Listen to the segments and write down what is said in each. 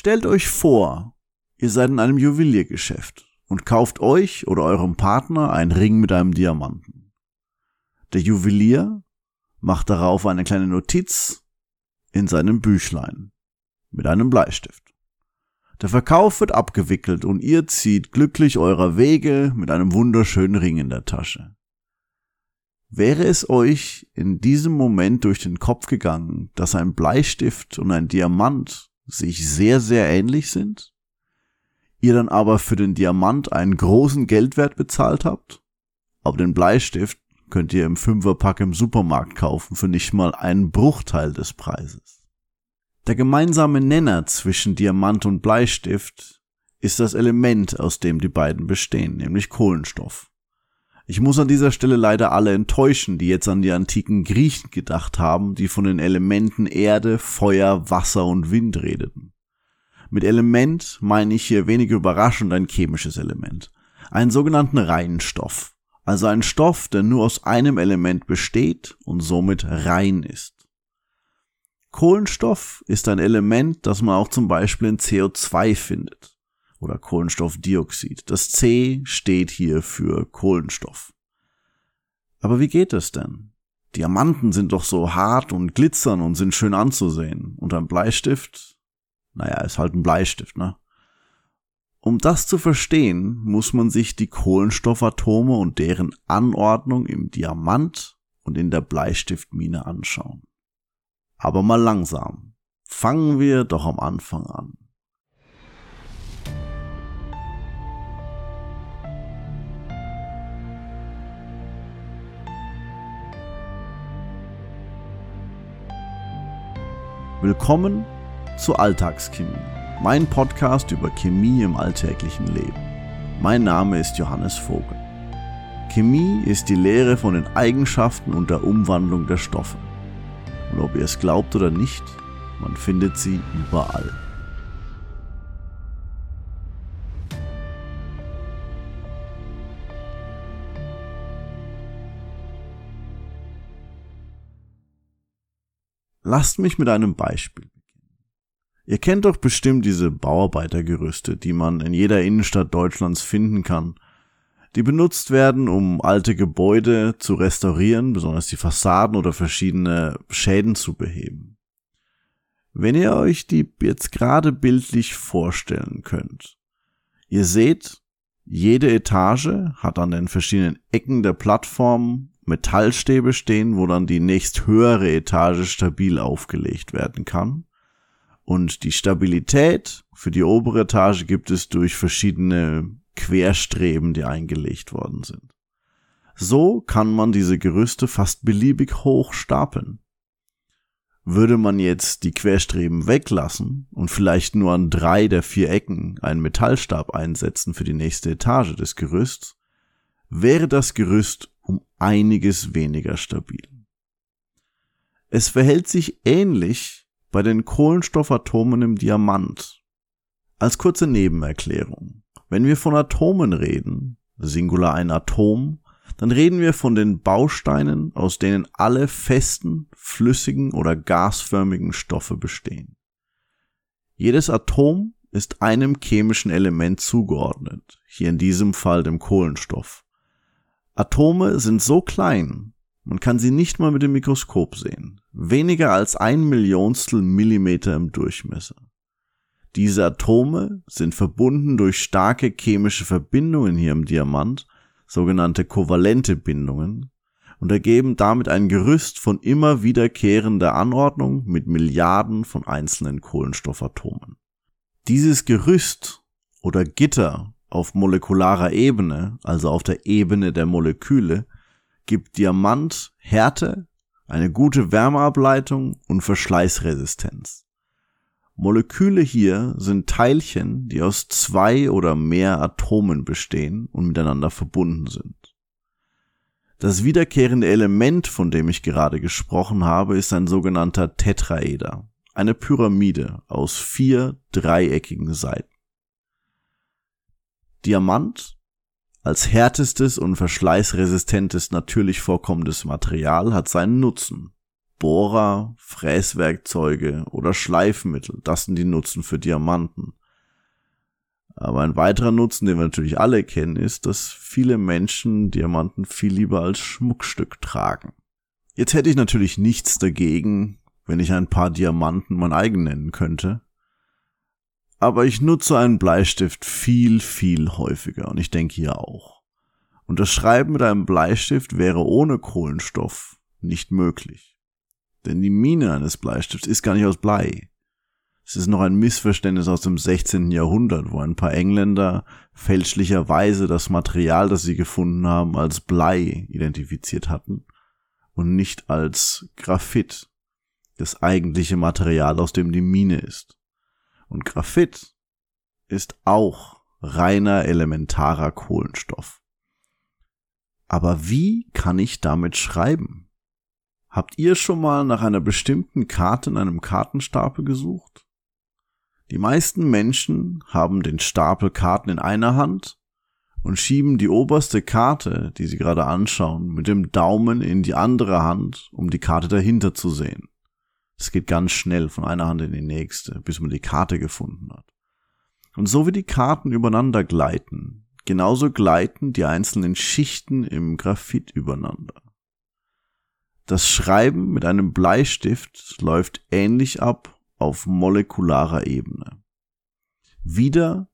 Stellt euch vor, ihr seid in einem Juweliergeschäft und kauft euch oder eurem Partner einen Ring mit einem Diamanten. Der Juwelier macht darauf eine kleine Notiz in seinem Büchlein mit einem Bleistift. Der Verkauf wird abgewickelt und ihr zieht glücklich eurer Wege mit einem wunderschönen Ring in der Tasche. Wäre es euch in diesem Moment durch den Kopf gegangen, dass ein Bleistift und ein Diamant sich sehr, sehr ähnlich sind? Ihr dann aber für den Diamant einen großen Geldwert bezahlt habt? Aber den Bleistift könnt ihr im Fünferpack im Supermarkt kaufen für nicht mal einen Bruchteil des Preises. Der gemeinsame Nenner zwischen Diamant und Bleistift ist das Element, aus dem die beiden bestehen, nämlich Kohlenstoff. Ich muss an dieser Stelle leider alle enttäuschen, die jetzt an die antiken Griechen gedacht haben, die von den Elementen Erde, Feuer, Wasser und Wind redeten. Mit Element meine ich hier wenig überraschend ein chemisches Element, einen sogenannten Reinstoff, also ein Stoff, der nur aus einem Element besteht und somit rein ist. Kohlenstoff ist ein Element, das man auch zum Beispiel in CO2 findet oder Kohlenstoffdioxid. Das C steht hier für Kohlenstoff. Aber wie geht es denn? Diamanten sind doch so hart und glitzern und sind schön anzusehen. Und ein Bleistift? Naja, ist halt ein Bleistift, ne? Um das zu verstehen, muss man sich die Kohlenstoffatome und deren Anordnung im Diamant und in der Bleistiftmine anschauen. Aber mal langsam. Fangen wir doch am Anfang an. Willkommen zu Alltagschemie, mein Podcast über Chemie im alltäglichen Leben. Mein Name ist Johannes Vogel. Chemie ist die Lehre von den Eigenschaften und der Umwandlung der Stoffe. Und ob ihr es glaubt oder nicht, man findet sie überall. Lasst mich mit einem Beispiel beginnen. Ihr kennt doch bestimmt diese Bauarbeitergerüste, die man in jeder Innenstadt Deutschlands finden kann die benutzt werden, um alte Gebäude zu restaurieren, besonders die Fassaden oder verschiedene Schäden zu beheben. Wenn ihr euch die jetzt gerade bildlich vorstellen könnt, ihr seht, jede Etage hat an den verschiedenen Ecken der Plattform Metallstäbe stehen, wo dann die nächst höhere Etage stabil aufgelegt werden kann. Und die Stabilität für die obere Etage gibt es durch verschiedene Querstreben, die eingelegt worden sind. So kann man diese Gerüste fast beliebig hoch stapeln. Würde man jetzt die Querstreben weglassen und vielleicht nur an drei der vier Ecken einen Metallstab einsetzen für die nächste Etage des Gerüsts, wäre das Gerüst einiges weniger stabil. Es verhält sich ähnlich bei den Kohlenstoffatomen im Diamant. Als kurze Nebenerklärung. Wenn wir von Atomen reden, Singular ein Atom, dann reden wir von den Bausteinen, aus denen alle festen, flüssigen oder gasförmigen Stoffe bestehen. Jedes Atom ist einem chemischen Element zugeordnet, hier in diesem Fall dem Kohlenstoff. Atome sind so klein, man kann sie nicht mal mit dem Mikroskop sehen, weniger als ein Millionstel Millimeter im Durchmesser. Diese Atome sind verbunden durch starke chemische Verbindungen hier im Diamant, sogenannte kovalente Bindungen, und ergeben damit ein Gerüst von immer wiederkehrender Anordnung mit Milliarden von einzelnen Kohlenstoffatomen. Dieses Gerüst oder Gitter auf molekularer Ebene, also auf der Ebene der Moleküle, gibt Diamant Härte, eine gute Wärmeableitung und Verschleißresistenz. Moleküle hier sind Teilchen, die aus zwei oder mehr Atomen bestehen und miteinander verbunden sind. Das wiederkehrende Element, von dem ich gerade gesprochen habe, ist ein sogenannter Tetraeder, eine Pyramide aus vier dreieckigen Seiten. Diamant als härtestes und verschleißresistentes natürlich vorkommendes Material hat seinen Nutzen. Bohrer, Fräswerkzeuge oder Schleifmittel. Das sind die Nutzen für Diamanten. Aber ein weiterer Nutzen, den wir natürlich alle kennen, ist, dass viele Menschen Diamanten viel lieber als Schmuckstück tragen. Jetzt hätte ich natürlich nichts dagegen, wenn ich ein paar Diamanten mein eigen nennen könnte. Aber ich nutze einen Bleistift viel, viel häufiger und ich denke hier auch. Und das Schreiben mit einem Bleistift wäre ohne Kohlenstoff nicht möglich. Denn die Mine eines Bleistifts ist gar nicht aus Blei. Es ist noch ein Missverständnis aus dem 16. Jahrhundert, wo ein paar Engländer fälschlicherweise das Material, das sie gefunden haben, als Blei identifiziert hatten und nicht als Graphit, das eigentliche Material, aus dem die Mine ist. Und Graphit ist auch reiner elementarer Kohlenstoff. Aber wie kann ich damit schreiben? Habt ihr schon mal nach einer bestimmten Karte in einem Kartenstapel gesucht? Die meisten Menschen haben den Stapel Karten in einer Hand und schieben die oberste Karte, die sie gerade anschauen, mit dem Daumen in die andere Hand, um die Karte dahinter zu sehen. Es geht ganz schnell von einer Hand in die nächste, bis man die Karte gefunden hat. Und so wie die Karten übereinander gleiten, genauso gleiten die einzelnen Schichten im Graphit übereinander. Das Schreiben mit einem Bleistift läuft ähnlich ab auf molekularer Ebene. Wieder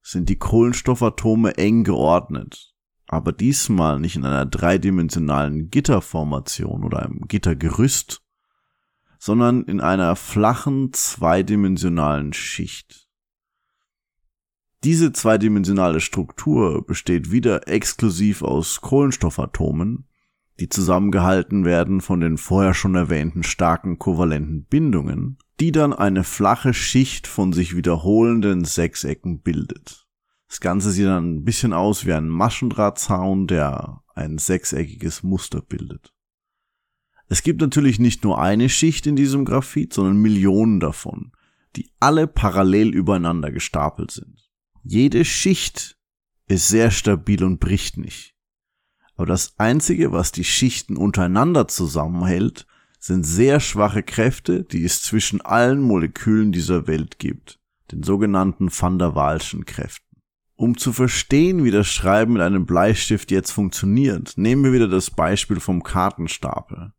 sind die Kohlenstoffatome eng geordnet, aber diesmal nicht in einer dreidimensionalen Gitterformation oder einem Gittergerüst, sondern in einer flachen zweidimensionalen Schicht. Diese zweidimensionale Struktur besteht wieder exklusiv aus Kohlenstoffatomen, die zusammengehalten werden von den vorher schon erwähnten starken kovalenten Bindungen, die dann eine flache Schicht von sich wiederholenden Sechsecken bildet. Das Ganze sieht dann ein bisschen aus wie ein Maschendrahtzaun, der ein sechseckiges Muster bildet. Es gibt natürlich nicht nur eine Schicht in diesem Graphit, sondern Millionen davon, die alle parallel übereinander gestapelt sind. Jede Schicht ist sehr stabil und bricht nicht. Aber das Einzige, was die Schichten untereinander zusammenhält, sind sehr schwache Kräfte, die es zwischen allen Molekülen dieser Welt gibt, den sogenannten Van der Waalschen Kräften. Um zu verstehen, wie das Schreiben mit einem Bleistift jetzt funktioniert, nehmen wir wieder das Beispiel vom Kartenstapel.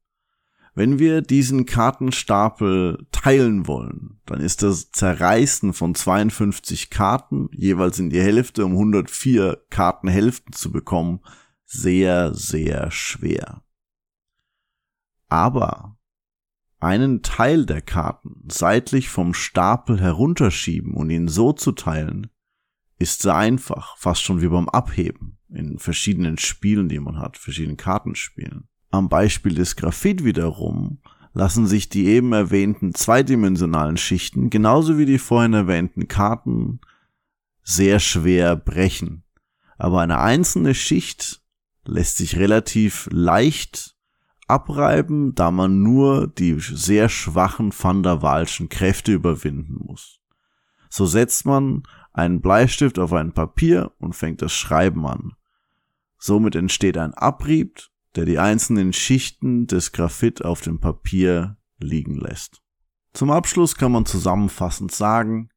Wenn wir diesen Kartenstapel teilen wollen, dann ist das Zerreißen von 52 Karten jeweils in die Hälfte, um 104 Kartenhälften zu bekommen, sehr, sehr schwer. Aber einen Teil der Karten seitlich vom Stapel herunterschieben und ihn so zu teilen, ist sehr einfach, fast schon wie beim Abheben in verschiedenen Spielen, die man hat, verschiedenen Kartenspielen. Am Beispiel des Graphit wiederum lassen sich die eben erwähnten zweidimensionalen Schichten genauso wie die vorhin erwähnten Karten sehr schwer brechen. Aber eine einzelne Schicht lässt sich relativ leicht abreiben, da man nur die sehr schwachen Van der Waalschen Kräfte überwinden muss. So setzt man einen Bleistift auf ein Papier und fängt das Schreiben an. Somit entsteht ein Abrieb, der die einzelnen Schichten des Graphit auf dem Papier liegen lässt. Zum Abschluss kann man zusammenfassend sagen,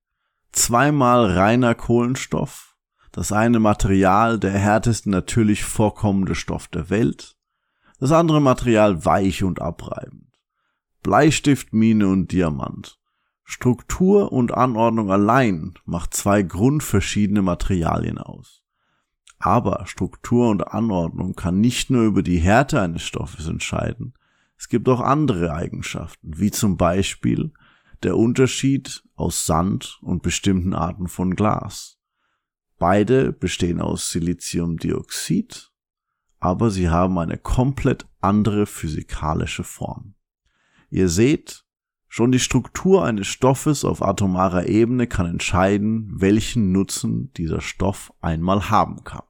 zweimal reiner Kohlenstoff, das eine Material der härteste natürlich vorkommende Stoff der Welt, das andere Material weich und abreibend. Bleistift, Mine und Diamant. Struktur und Anordnung allein macht zwei grundverschiedene Materialien aus. Aber Struktur und Anordnung kann nicht nur über die Härte eines Stoffes entscheiden, es gibt auch andere Eigenschaften, wie zum Beispiel der Unterschied aus Sand und bestimmten Arten von Glas. Beide bestehen aus Siliziumdioxid aber sie haben eine komplett andere physikalische Form. Ihr seht, schon die Struktur eines Stoffes auf atomarer Ebene kann entscheiden, welchen Nutzen dieser Stoff einmal haben kann.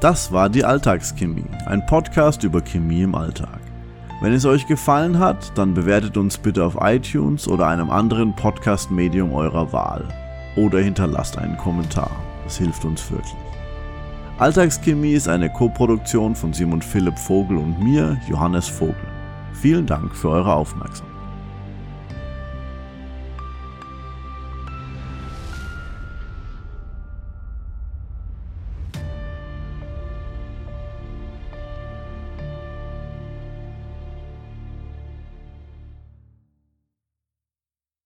Das war die Alltagschemie, ein Podcast über Chemie im Alltag. Wenn es euch gefallen hat, dann bewertet uns bitte auf iTunes oder einem anderen Podcast-Medium eurer Wahl. Oder hinterlasst einen Kommentar. Das hilft uns wirklich. Alltagschemie ist eine Koproduktion von Simon Philipp Vogel und mir, Johannes Vogel. Vielen Dank für eure Aufmerksamkeit.